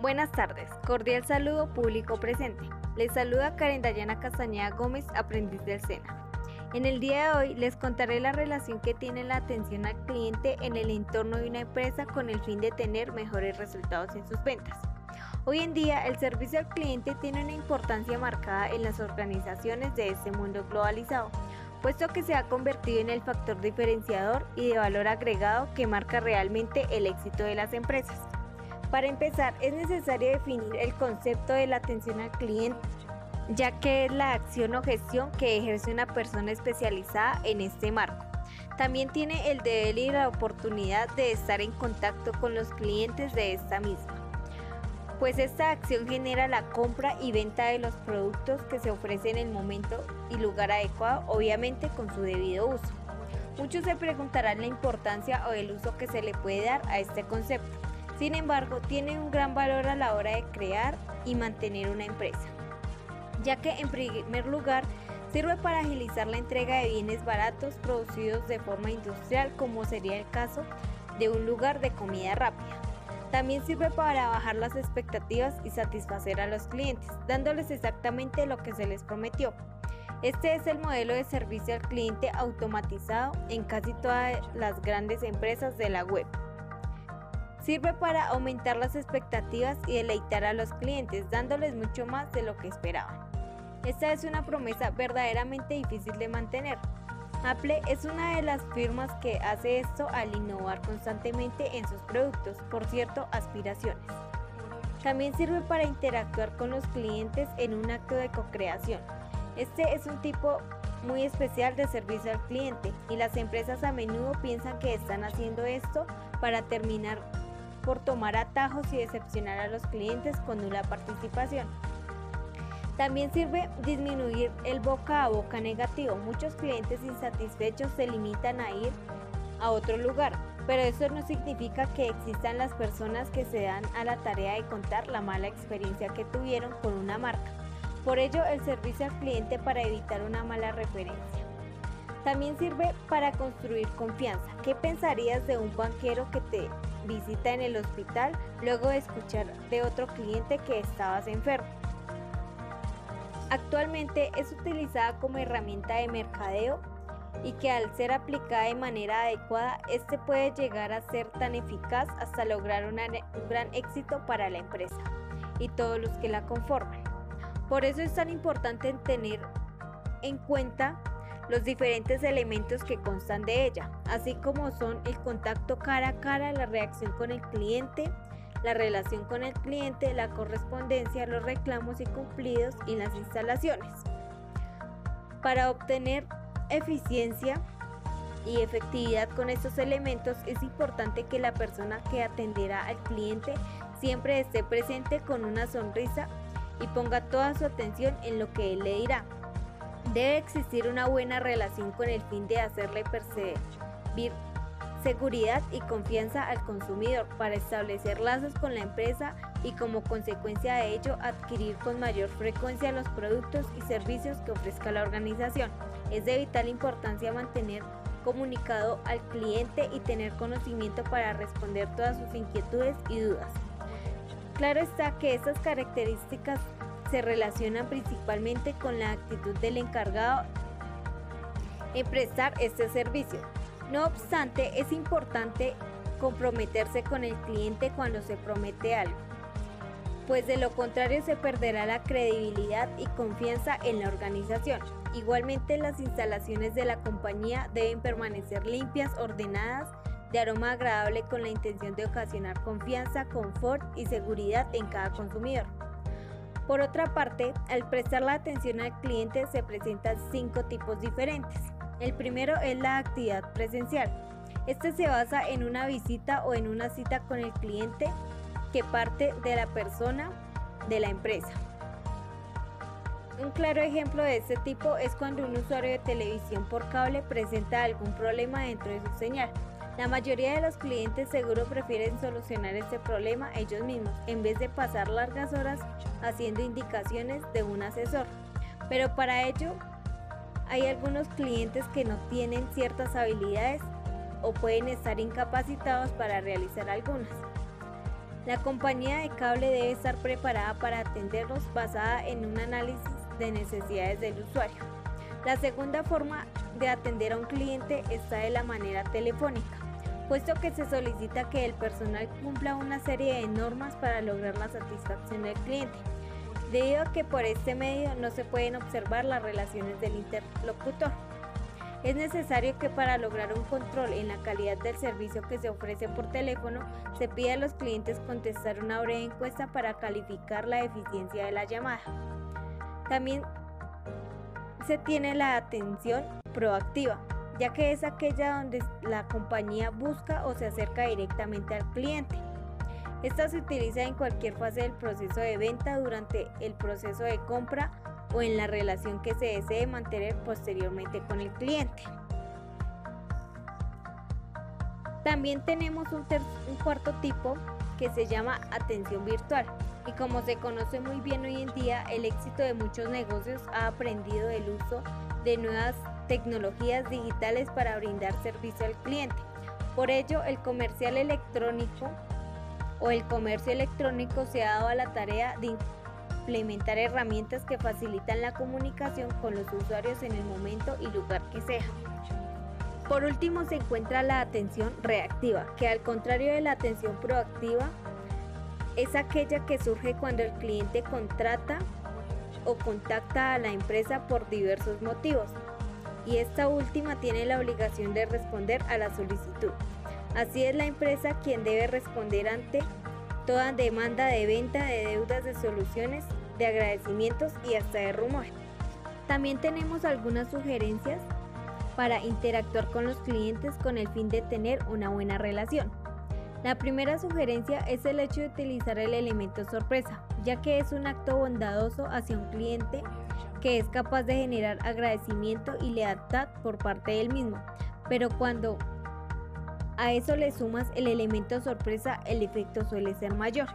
Buenas tardes, cordial saludo público presente. Les saluda Karen Dayana Castañeda Gómez, aprendiz del SENA. En el día de hoy les contaré la relación que tiene la atención al cliente en el entorno de una empresa con el fin de tener mejores resultados en sus ventas. Hoy en día el servicio al cliente tiene una importancia marcada en las organizaciones de este mundo globalizado, puesto que se ha convertido en el factor diferenciador y de valor agregado que marca realmente el éxito de las empresas. Para empezar, es necesario definir el concepto de la atención al cliente, ya que es la acción o gestión que ejerce una persona especializada en este marco. También tiene el deber y la oportunidad de estar en contacto con los clientes de esta misma, pues esta acción genera la compra y venta de los productos que se ofrecen en el momento y lugar adecuado, obviamente con su debido uso. Muchos se preguntarán la importancia o el uso que se le puede dar a este concepto. Sin embargo, tiene un gran valor a la hora de crear y mantener una empresa, ya que en primer lugar sirve para agilizar la entrega de bienes baratos producidos de forma industrial como sería el caso de un lugar de comida rápida. También sirve para bajar las expectativas y satisfacer a los clientes, dándoles exactamente lo que se les prometió. Este es el modelo de servicio al cliente automatizado en casi todas las grandes empresas de la web. Sirve para aumentar las expectativas y deleitar a los clientes, dándoles mucho más de lo que esperaban. Esta es una promesa verdaderamente difícil de mantener. Apple es una de las firmas que hace esto al innovar constantemente en sus productos, por cierto, aspiraciones. También sirve para interactuar con los clientes en un acto de co-creación. Este es un tipo muy especial de servicio al cliente y las empresas a menudo piensan que están haciendo esto para terminar por tomar atajos y decepcionar a los clientes con nula participación. También sirve disminuir el boca a boca negativo. Muchos clientes insatisfechos se limitan a ir a otro lugar, pero eso no significa que existan las personas que se dan a la tarea de contar la mala experiencia que tuvieron con una marca. Por ello, el servicio al cliente para evitar una mala referencia. También sirve para construir confianza. ¿Qué pensarías de un banquero que te visita en el hospital luego de escuchar de otro cliente que estabas enfermo. Actualmente es utilizada como herramienta de mercadeo y que al ser aplicada de manera adecuada, este puede llegar a ser tan eficaz hasta lograr un gran éxito para la empresa y todos los que la conforman. Por eso es tan importante tener en cuenta los diferentes elementos que constan de ella, así como son el contacto cara a cara, la reacción con el cliente, la relación con el cliente, la correspondencia, los reclamos y cumplidos y las instalaciones. Para obtener eficiencia y efectividad con estos elementos es importante que la persona que atenderá al cliente siempre esté presente con una sonrisa y ponga toda su atención en lo que él le dirá. Debe existir una buena relación con el fin de hacerle percibir seguridad y confianza al consumidor para establecer lazos con la empresa y como consecuencia de ello adquirir con mayor frecuencia los productos y servicios que ofrezca la organización. Es de vital importancia mantener comunicado al cliente y tener conocimiento para responder todas sus inquietudes y dudas. Claro está que estas características se relacionan principalmente con la actitud del encargado en prestar este servicio. No obstante, es importante comprometerse con el cliente cuando se promete algo, pues de lo contrario se perderá la credibilidad y confianza en la organización. Igualmente las instalaciones de la compañía deben permanecer limpias, ordenadas, de aroma agradable con la intención de ocasionar confianza, confort y seguridad en cada consumidor. Por otra parte, al prestar la atención al cliente se presentan cinco tipos diferentes. El primero es la actividad presencial. Este se basa en una visita o en una cita con el cliente que parte de la persona de la empresa. Un claro ejemplo de este tipo es cuando un usuario de televisión por cable presenta algún problema dentro de su señal. La mayoría de los clientes seguro prefieren solucionar este problema ellos mismos en vez de pasar largas horas haciendo indicaciones de un asesor. Pero para ello hay algunos clientes que no tienen ciertas habilidades o pueden estar incapacitados para realizar algunas. La compañía de cable debe estar preparada para atenderlos basada en un análisis de necesidades del usuario. La segunda forma de atender a un cliente está de la manera telefónica, puesto que se solicita que el personal cumpla una serie de normas para lograr la satisfacción del cliente, debido a que por este medio no se pueden observar las relaciones del interlocutor. Es necesario que para lograr un control en la calidad del servicio que se ofrece por teléfono, se pida a los clientes contestar una breve encuesta para calificar la eficiencia de la llamada. También se tiene la atención proactiva, ya que es aquella donde la compañía busca o se acerca directamente al cliente. Esta se utiliza en cualquier fase del proceso de venta, durante el proceso de compra o en la relación que se desee mantener posteriormente con el cliente. También tenemos un, un, cuarto tipo que se llama atención virtual y como se conoce muy bien hoy en día, el éxito de muchos negocios ha aprendido el uso de nuevas tecnologías digitales para brindar servicio al cliente. Por ello, el comercial electrónico o el comercio electrónico se ha dado a la tarea de implementar herramientas que facilitan la comunicación con los usuarios en el momento y lugar que sea. Por último se encuentra la atención reactiva, que al contrario de la atención proactiva, es aquella que surge cuando el cliente contrata o contacta a la empresa por diversos motivos y esta última tiene la obligación de responder a la solicitud. Así es la empresa quien debe responder ante toda demanda de venta de deudas de soluciones, de agradecimientos y hasta de rumores. También tenemos algunas sugerencias para interactuar con los clientes con el fin de tener una buena relación. La primera sugerencia es el hecho de utilizar el elemento sorpresa, ya que es un acto bondadoso hacia un cliente que es capaz de generar agradecimiento y lealtad por parte del mismo. Pero cuando a eso le sumas el elemento sorpresa, el efecto suele ser mayor.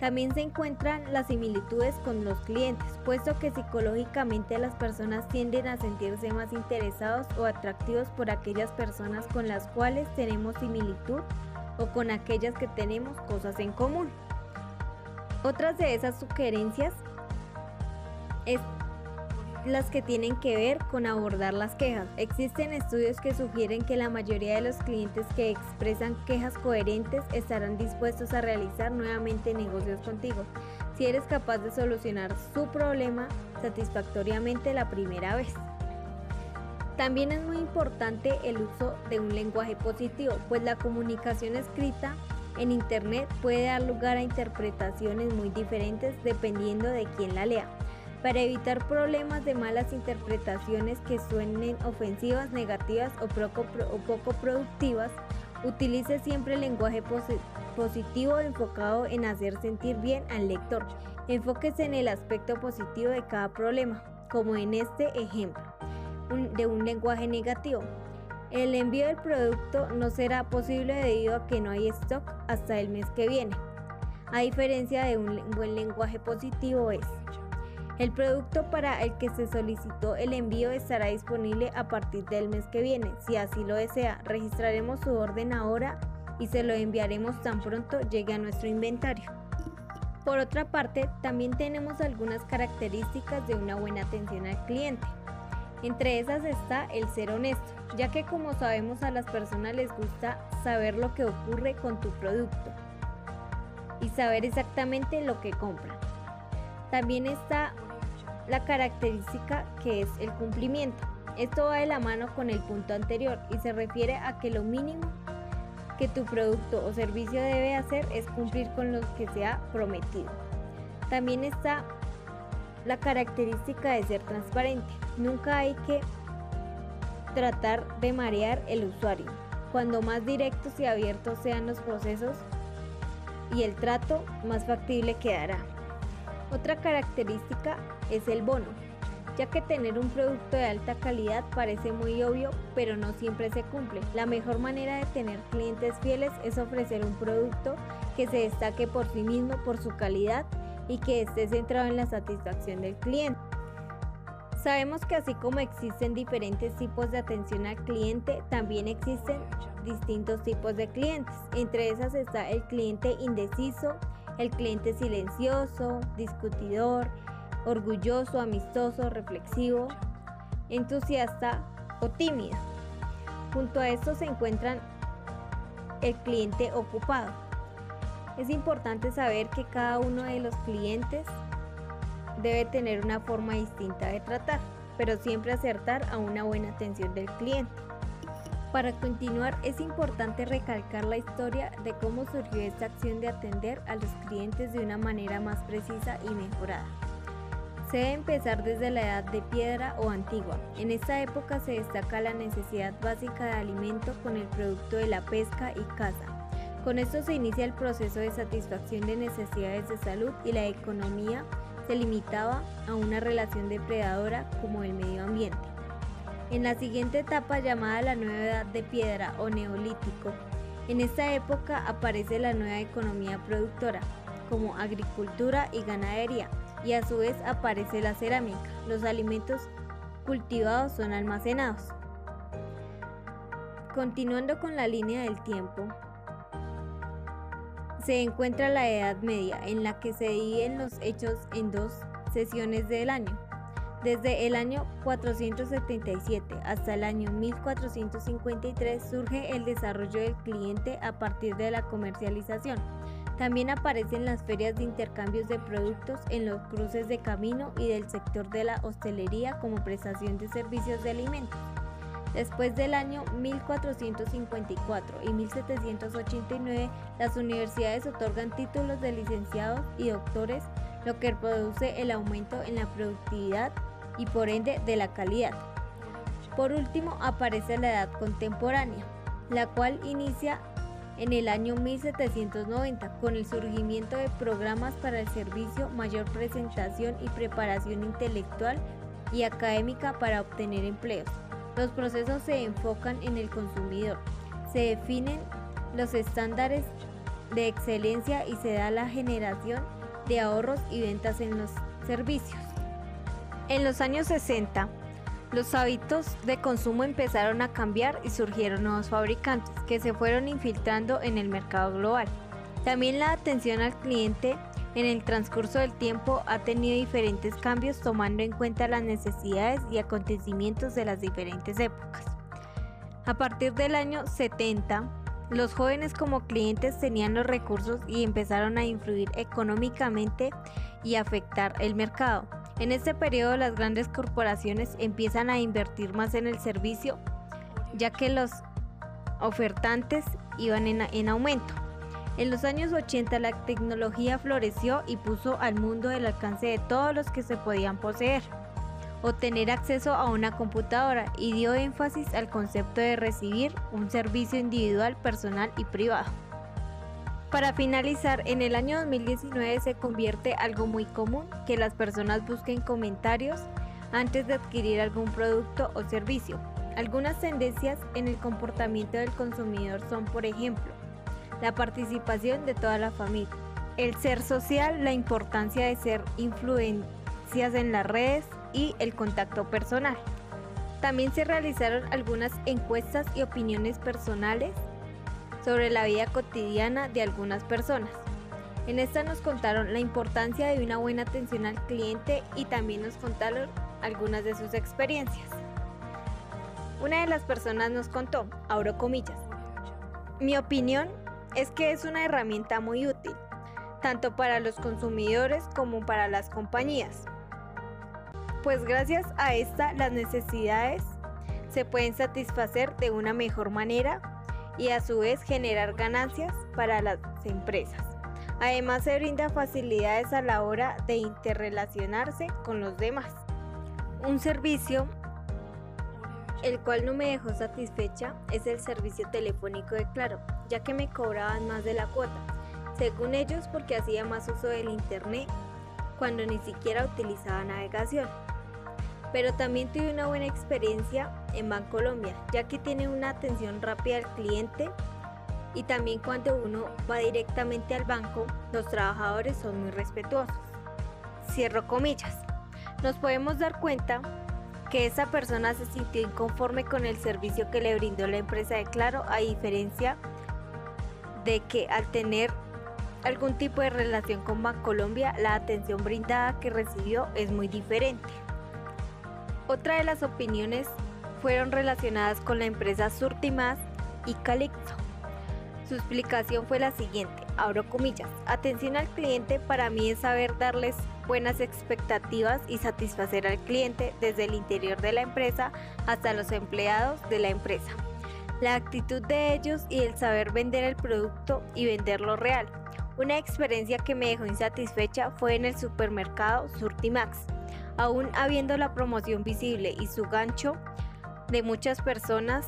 También se encuentran las similitudes con los clientes, puesto que psicológicamente las personas tienden a sentirse más interesados o atractivos por aquellas personas con las cuales tenemos similitud o con aquellas que tenemos cosas en común. Otras de esas sugerencias es las que tienen que ver con abordar las quejas. Existen estudios que sugieren que la mayoría de los clientes que expresan quejas coherentes estarán dispuestos a realizar nuevamente negocios contigo si eres capaz de solucionar su problema satisfactoriamente la primera vez. También es muy importante el uso de un lenguaje positivo, pues la comunicación escrita en Internet puede dar lugar a interpretaciones muy diferentes dependiendo de quién la lea. Para evitar problemas de malas interpretaciones que suenen ofensivas, negativas o poco, productivas, utilice siempre el lenguaje positivo enfocado en hacer sentir bien al lector. Enfóquese en el aspecto positivo de cada problema, como en este ejemplo de un lenguaje negativo. El envío del producto no será posible debido a que no hay stock hasta el mes que viene. A diferencia de un buen lenguaje positivo es, el producto para el que se solicitó el envío estará disponible a partir del mes que viene. Si así lo desea, registraremos su orden ahora y se lo enviaremos tan pronto llegue a nuestro inventario. Por otra parte, también tenemos algunas características de una buena atención al cliente. Entre esas está el ser honesto, ya que como sabemos a las personas les gusta saber lo que ocurre con tu producto y saber exactamente lo que compran. También está la característica que es el cumplimiento. Esto va de la mano con el punto anterior y se refiere a que lo mínimo que tu producto o servicio debe hacer es cumplir con lo que se ha prometido. También está la característica de ser transparente. Nunca hay que tratar de marear el usuario. Cuando más directos y abiertos sean los procesos y el trato, más factible quedará. Otra característica es el bono, ya que tener un producto de alta calidad parece muy obvio, pero no siempre se cumple. La mejor manera de tener clientes fieles es ofrecer un producto que se destaque por sí mismo, por su calidad y que esté centrado en la satisfacción del cliente. Sabemos que así como existen diferentes tipos de atención al cliente, también existen distintos tipos de clientes. Entre esas está el cliente indeciso, el cliente silencioso, discutidor, orgulloso, amistoso, reflexivo, entusiasta o tímido. Junto a esto se encuentran el cliente ocupado. Es importante saber que cada uno de los clientes debe tener una forma distinta de tratar, pero siempre acertar a una buena atención del cliente. Para continuar, es importante recalcar la historia de cómo surgió esta acción de atender a los clientes de una manera más precisa y mejorada. Se debe empezar desde la edad de piedra o antigua. En esta época se destaca la necesidad básica de alimento con el producto de la pesca y caza. Con esto se inicia el proceso de satisfacción de necesidades de salud y la economía se limitaba a una relación depredadora como el medio ambiente. En la siguiente etapa llamada la nueva edad de piedra o neolítico, en esta época aparece la nueva economía productora, como agricultura y ganadería, y a su vez aparece la cerámica. Los alimentos cultivados son almacenados. Continuando con la línea del tiempo, se encuentra la Edad Media, en la que se dividen los hechos en dos sesiones del año. Desde el año 477 hasta el año 1453 surge el desarrollo del cliente a partir de la comercialización. También aparecen las ferias de intercambios de productos en los cruces de camino y del sector de la hostelería como prestación de servicios de alimentos. Después del año 1454 y 1789, las universidades otorgan títulos de licenciados y doctores, lo que produce el aumento en la productividad y por ende de la calidad. Por último, aparece la edad contemporánea, la cual inicia en el año 1790 con el surgimiento de programas para el servicio, mayor presentación y preparación intelectual y académica para obtener empleos. Los procesos se enfocan en el consumidor, se definen los estándares de excelencia y se da la generación de ahorros y ventas en los servicios. En los años 60, los hábitos de consumo empezaron a cambiar y surgieron nuevos fabricantes que se fueron infiltrando en el mercado global. También la atención al cliente en el transcurso del tiempo ha tenido diferentes cambios tomando en cuenta las necesidades y acontecimientos de las diferentes épocas. A partir del año 70, los jóvenes como clientes tenían los recursos y empezaron a influir económicamente y afectar el mercado. En este periodo las grandes corporaciones empiezan a invertir más en el servicio ya que los ofertantes iban en, en aumento. En los años 80 la tecnología floreció y puso al mundo el alcance de todos los que se podían poseer o tener acceso a una computadora y dio énfasis al concepto de recibir un servicio individual, personal y privado. Para finalizar, en el año 2019 se convierte algo muy común que las personas busquen comentarios antes de adquirir algún producto o servicio. Algunas tendencias en el comportamiento del consumidor son, por ejemplo, la participación de toda la familia, el ser social, la importancia de ser influencias en las redes y el contacto personal. También se realizaron algunas encuestas y opiniones personales sobre la vida cotidiana de algunas personas. En esta nos contaron la importancia de una buena atención al cliente y también nos contaron algunas de sus experiencias. Una de las personas nos contó, abro comillas, mi opinión es que es una herramienta muy útil, tanto para los consumidores como para las compañías. Pues gracias a esta las necesidades se pueden satisfacer de una mejor manera y a su vez generar ganancias para las empresas. Además se brinda facilidades a la hora de interrelacionarse con los demás. Un servicio el cual no me dejó satisfecha es el servicio telefónico de Claro, ya que me cobraban más de la cuota, según ellos porque hacía más uso del Internet cuando ni siquiera utilizaba navegación. Pero también tuve una buena experiencia en Bancolombia, ya que tiene una atención rápida al cliente y también cuando uno va directamente al banco, los trabajadores son muy respetuosos. Cierro comillas. Nos podemos dar cuenta que esa persona se sintió inconforme con el servicio que le brindó la empresa de Claro, a diferencia de que al tener algún tipo de relación con Bancolombia, la atención brindada que recibió es muy diferente. Otra de las opiniones fueron relacionadas con la empresa Surtimás y Calixto. Su explicación fue la siguiente, abro comillas, atención al cliente para mí es saber darles buenas expectativas y satisfacer al cliente desde el interior de la empresa hasta los empleados de la empresa. La actitud de ellos y el saber vender el producto y venderlo real. Una experiencia que me dejó insatisfecha fue en el supermercado Surtimax. Aún habiendo la promoción visible y su gancho de muchas personas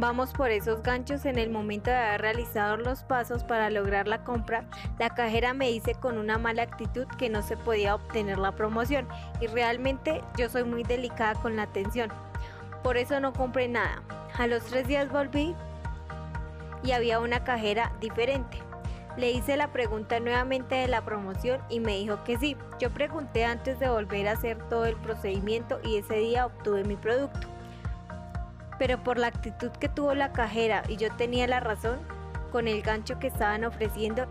vamos por esos ganchos en el momento de haber realizado los pasos para lograr la compra, la cajera me dice con una mala actitud que no se podía obtener la promoción y realmente yo soy muy delicada con la atención. Por eso no compré nada. A los tres días volví y había una cajera diferente. Le hice la pregunta nuevamente de la promoción y me dijo que sí. Yo pregunté antes de volver a hacer todo el procedimiento y ese día obtuve mi producto pero por la actitud que tuvo la cajera y yo tenía la razón con el gancho que estaban ofreciendo,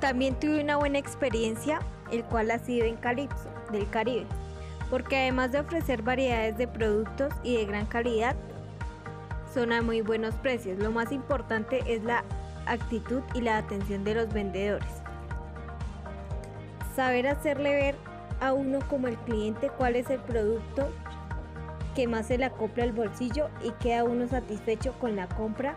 también tuve una buena experiencia, el cual ha sido en Calypso, del Caribe, porque además de ofrecer variedades de productos y de gran calidad, son a muy buenos precios. Lo más importante es la actitud y la atención de los vendedores. Saber hacerle ver a uno como el cliente cuál es el producto que más se le acopla al bolsillo y queda uno satisfecho con la compra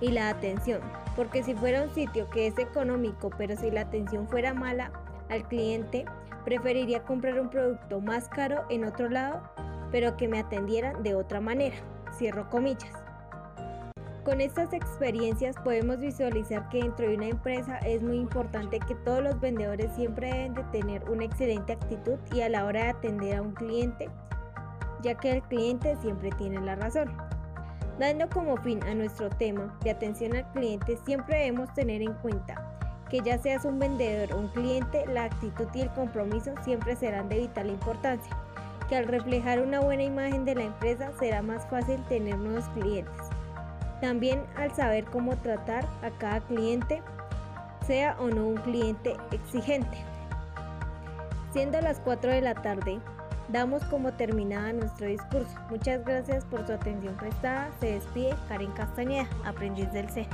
y la atención. Porque si fuera un sitio que es económico, pero si la atención fuera mala al cliente, preferiría comprar un producto más caro en otro lado, pero que me atendieran de otra manera. Cierro comillas. Con estas experiencias podemos visualizar que dentro de una empresa es muy importante que todos los vendedores siempre deben de tener una excelente actitud y a la hora de atender a un cliente ya que el cliente siempre tiene la razón. Dando como fin a nuestro tema de atención al cliente, siempre debemos tener en cuenta que ya seas un vendedor o un cliente, la actitud y el compromiso siempre serán de vital importancia, que al reflejar una buena imagen de la empresa será más fácil tener nuevos clientes. También al saber cómo tratar a cada cliente, sea o no un cliente exigente. Siendo las 4 de la tarde, Damos como terminada nuestro discurso. Muchas gracias por su atención prestada. Se despide Karen Castañeda, aprendiz del C.